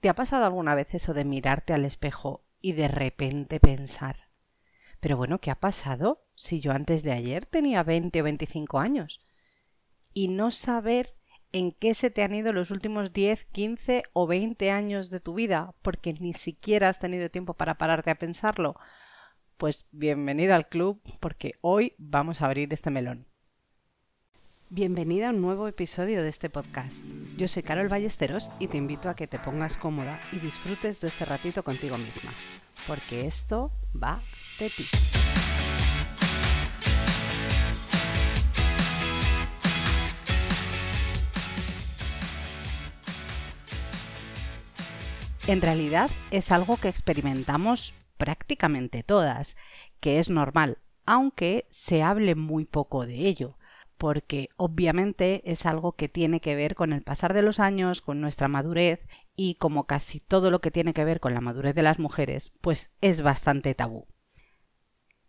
¿Te ha pasado alguna vez eso de mirarte al espejo y de repente pensar, pero bueno, ¿qué ha pasado si yo antes de ayer tenía 20 o 25 años? Y no saber en qué se te han ido los últimos 10, 15 o 20 años de tu vida, porque ni siquiera has tenido tiempo para pararte a pensarlo. Pues bienvenida al club, porque hoy vamos a abrir este melón. Bienvenida a un nuevo episodio de este podcast. Yo soy Carol Ballesteros y te invito a que te pongas cómoda y disfrutes de este ratito contigo misma, porque esto va de ti. En realidad es algo que experimentamos prácticamente todas, que es normal, aunque se hable muy poco de ello porque obviamente es algo que tiene que ver con el pasar de los años, con nuestra madurez y como casi todo lo que tiene que ver con la madurez de las mujeres, pues es bastante tabú.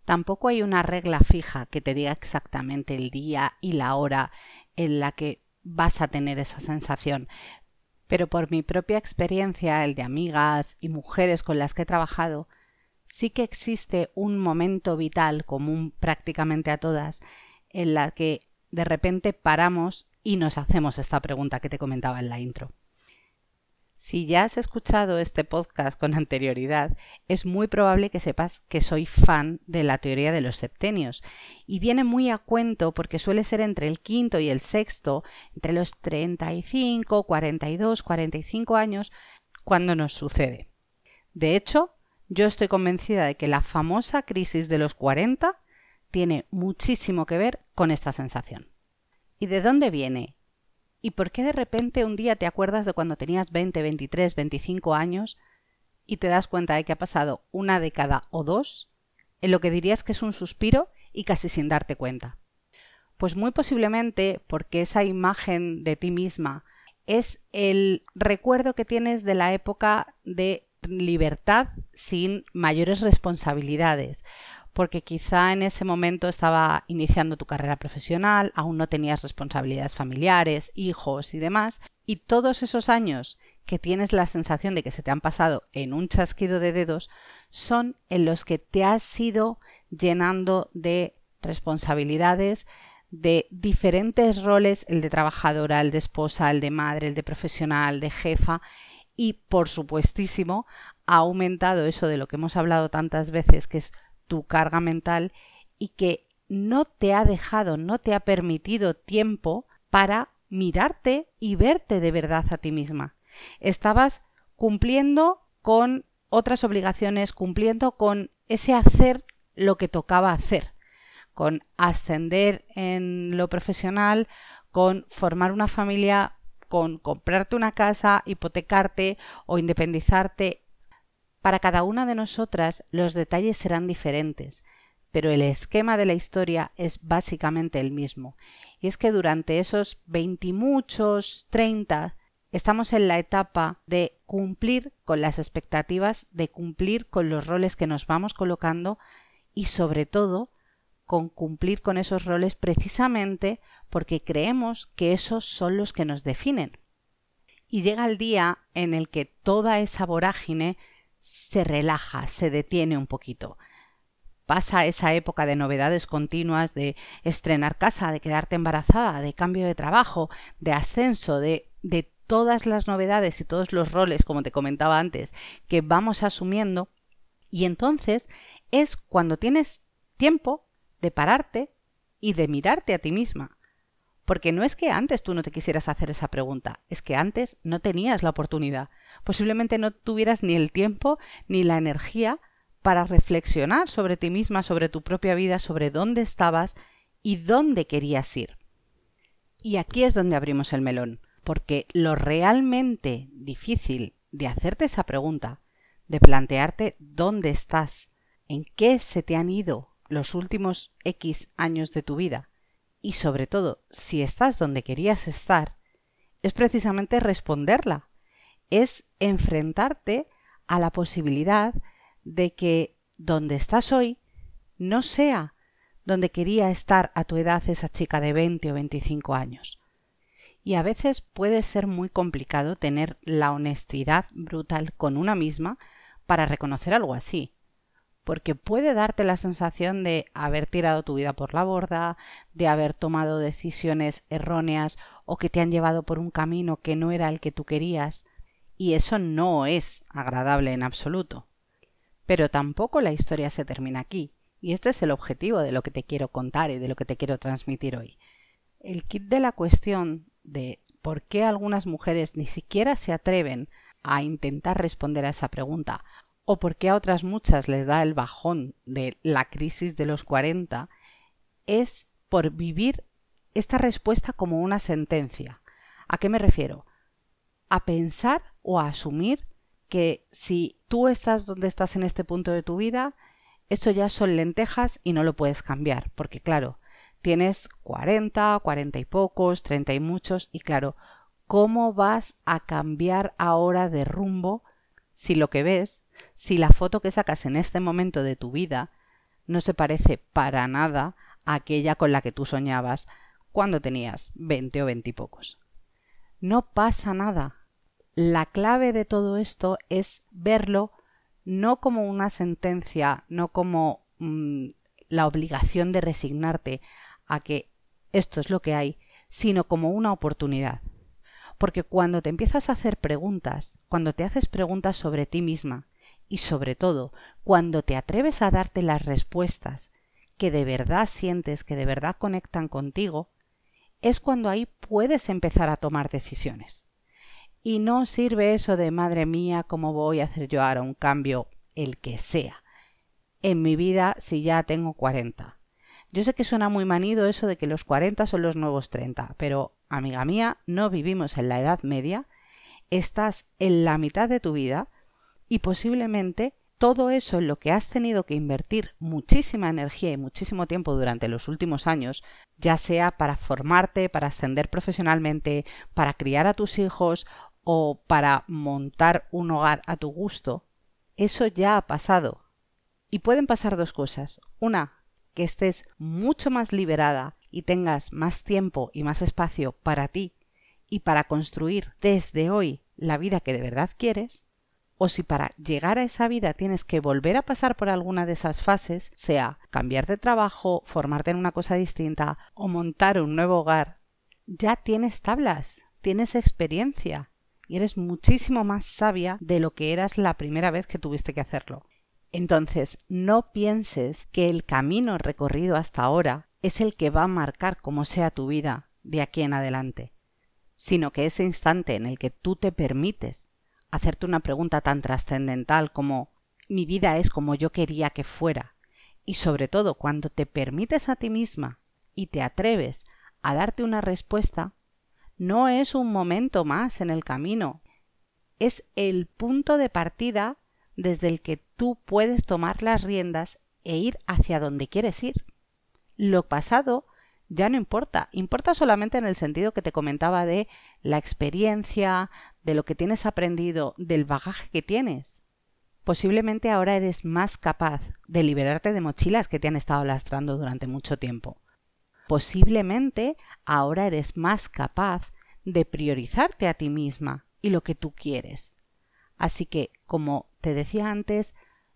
Tampoco hay una regla fija que te diga exactamente el día y la hora en la que vas a tener esa sensación, pero por mi propia experiencia, el de amigas y mujeres con las que he trabajado, sí que existe un momento vital común prácticamente a todas en la que de repente paramos y nos hacemos esta pregunta que te comentaba en la intro. Si ya has escuchado este podcast con anterioridad, es muy probable que sepas que soy fan de la teoría de los septenios y viene muy a cuento porque suele ser entre el quinto y el sexto, entre los 35, 42, 45 años, cuando nos sucede. De hecho, yo estoy convencida de que la famosa crisis de los 40 tiene muchísimo que ver con esta sensación. ¿Y de dónde viene? ¿Y por qué de repente un día te acuerdas de cuando tenías 20, 23, 25 años y te das cuenta de que ha pasado una década o dos en lo que dirías que es un suspiro y casi sin darte cuenta? Pues muy posiblemente porque esa imagen de ti misma es el recuerdo que tienes de la época de libertad sin mayores responsabilidades porque quizá en ese momento estaba iniciando tu carrera profesional, aún no tenías responsabilidades familiares, hijos y demás, y todos esos años que tienes la sensación de que se te han pasado en un chasquido de dedos son en los que te has ido llenando de responsabilidades, de diferentes roles, el de trabajadora, el de esposa, el de madre, el de profesional, de jefa, y por supuestísimo ha aumentado eso de lo que hemos hablado tantas veces, que es tu carga mental y que no te ha dejado, no te ha permitido tiempo para mirarte y verte de verdad a ti misma. Estabas cumpliendo con otras obligaciones, cumpliendo con ese hacer lo que tocaba hacer, con ascender en lo profesional, con formar una familia, con comprarte una casa, hipotecarte o independizarte para cada una de nosotras los detalles serán diferentes, pero el esquema de la historia es básicamente el mismo. Y es que durante esos veintimuchos, treinta, estamos en la etapa de cumplir con las expectativas, de cumplir con los roles que nos vamos colocando y sobre todo con cumplir con esos roles precisamente porque creemos que esos son los que nos definen. Y llega el día en el que toda esa vorágine se relaja, se detiene un poquito. Pasa esa época de novedades continuas, de estrenar casa, de quedarte embarazada, de cambio de trabajo, de ascenso, de, de todas las novedades y todos los roles, como te comentaba antes, que vamos asumiendo. Y entonces es cuando tienes tiempo de pararte y de mirarte a ti misma. Porque no es que antes tú no te quisieras hacer esa pregunta, es que antes no tenías la oportunidad. Posiblemente no tuvieras ni el tiempo ni la energía para reflexionar sobre ti misma, sobre tu propia vida, sobre dónde estabas y dónde querías ir. Y aquí es donde abrimos el melón, porque lo realmente difícil de hacerte esa pregunta, de plantearte dónde estás, en qué se te han ido los últimos X años de tu vida, y sobre todo si estás donde querías estar, es precisamente responderla, es enfrentarte a la posibilidad de que donde estás hoy no sea donde quería estar a tu edad esa chica de 20 o 25 años. Y a veces puede ser muy complicado tener la honestidad brutal con una misma para reconocer algo así. Porque puede darte la sensación de haber tirado tu vida por la borda, de haber tomado decisiones erróneas o que te han llevado por un camino que no era el que tú querías. Y eso no es agradable en absoluto. Pero tampoco la historia se termina aquí. Y este es el objetivo de lo que te quiero contar y de lo que te quiero transmitir hoy. El kit de la cuestión de por qué algunas mujeres ni siquiera se atreven a intentar responder a esa pregunta o por qué a otras muchas les da el bajón de la crisis de los 40 es por vivir esta respuesta como una sentencia. ¿A qué me refiero? A pensar o a asumir que si tú estás donde estás en este punto de tu vida, eso ya son lentejas y no lo puedes cambiar, porque claro, tienes 40, 40 y pocos, 30 y muchos, y claro, ¿cómo vas a cambiar ahora de rumbo si lo que ves, si la foto que sacas en este momento de tu vida no se parece para nada a aquella con la que tú soñabas cuando tenías 20 o 20 y pocos? No pasa nada. La clave de todo esto es verlo no como una sentencia, no como mm, la obligación de resignarte a que esto es lo que hay, sino como una oportunidad. Porque cuando te empiezas a hacer preguntas, cuando te haces preguntas sobre ti misma y sobre todo cuando te atreves a darte las respuestas que de verdad sientes, que de verdad conectan contigo, es cuando ahí puedes empezar a tomar decisiones. Y no sirve eso de madre mía, ¿cómo voy a hacer yo ahora un cambio, el que sea? En mi vida si ya tengo 40. Yo sé que suena muy manido eso de que los 40 son los nuevos 30, pero amiga mía, no vivimos en la Edad Media, estás en la mitad de tu vida y posiblemente todo eso en lo que has tenido que invertir muchísima energía y muchísimo tiempo durante los últimos años, ya sea para formarte, para ascender profesionalmente, para criar a tus hijos o para montar un hogar a tu gusto, eso ya ha pasado. Y pueden pasar dos cosas. Una, que estés mucho más liberada y tengas más tiempo y más espacio para ti y para construir desde hoy la vida que de verdad quieres, o si para llegar a esa vida tienes que volver a pasar por alguna de esas fases, sea cambiar de trabajo, formarte en una cosa distinta o montar un nuevo hogar, ya tienes tablas, tienes experiencia y eres muchísimo más sabia de lo que eras la primera vez que tuviste que hacerlo. Entonces, no pienses que el camino recorrido hasta ahora es el que va a marcar cómo sea tu vida de aquí en adelante, sino que ese instante en el que tú te permites hacerte una pregunta tan trascendental como mi vida es como yo quería que fuera, y sobre todo cuando te permites a ti misma y te atreves a darte una respuesta, no es un momento más en el camino, es el punto de partida desde el que tú puedes tomar las riendas e ir hacia donde quieres ir. Lo pasado ya no importa, importa solamente en el sentido que te comentaba de la experiencia, de lo que tienes aprendido, del bagaje que tienes. Posiblemente ahora eres más capaz de liberarte de mochilas que te han estado lastrando durante mucho tiempo. Posiblemente ahora eres más capaz de priorizarte a ti misma y lo que tú quieres. Así que, como te decía antes,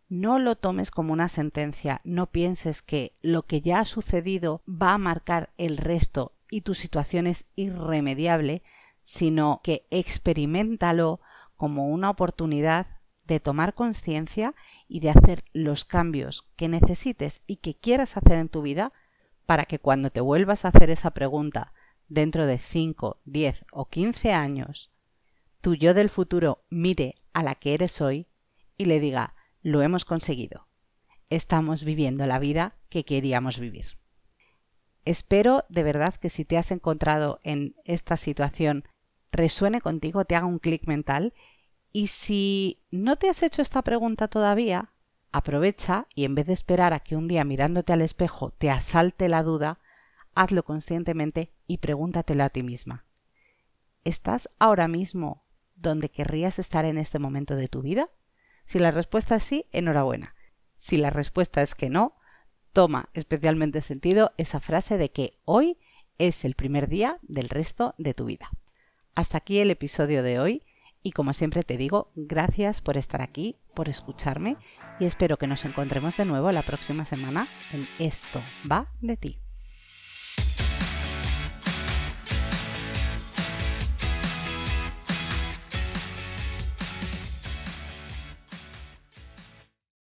no lo tomes como una sentencia, no pienses que lo que ya ha sucedido va a marcar el resto y tu situación es irremediable, sino que experimentalo como una oportunidad de tomar conciencia y de hacer los cambios que necesites y que quieras hacer en tu vida para que cuando te vuelvas a hacer esa pregunta dentro de 5, 10 o 15 años, tu yo del futuro mire a la que eres hoy y le diga, lo hemos conseguido. Estamos viviendo la vida que queríamos vivir. Espero de verdad que si te has encontrado en esta situación resuene contigo, te haga un clic mental y si no te has hecho esta pregunta todavía, aprovecha y en vez de esperar a que un día mirándote al espejo te asalte la duda, hazlo conscientemente y pregúntatelo a ti misma. ¿Estás ahora mismo donde querrías estar en este momento de tu vida? Si la respuesta es sí, enhorabuena. Si la respuesta es que no, toma especialmente sentido esa frase de que hoy es el primer día del resto de tu vida. Hasta aquí el episodio de hoy y como siempre te digo, gracias por estar aquí, por escucharme y espero que nos encontremos de nuevo la próxima semana en Esto va de ti.